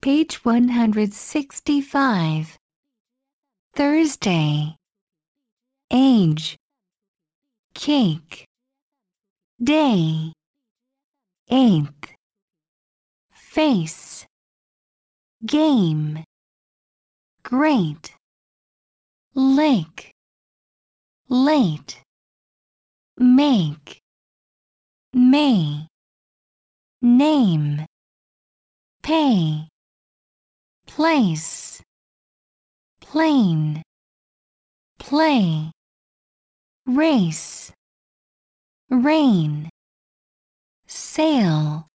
Page 165. Thursday. Age. Cake. Day. Eighth. Face. Game. Great. Lake. Late. Make. May. Name. Pay place, plane, play, race, rain, sail,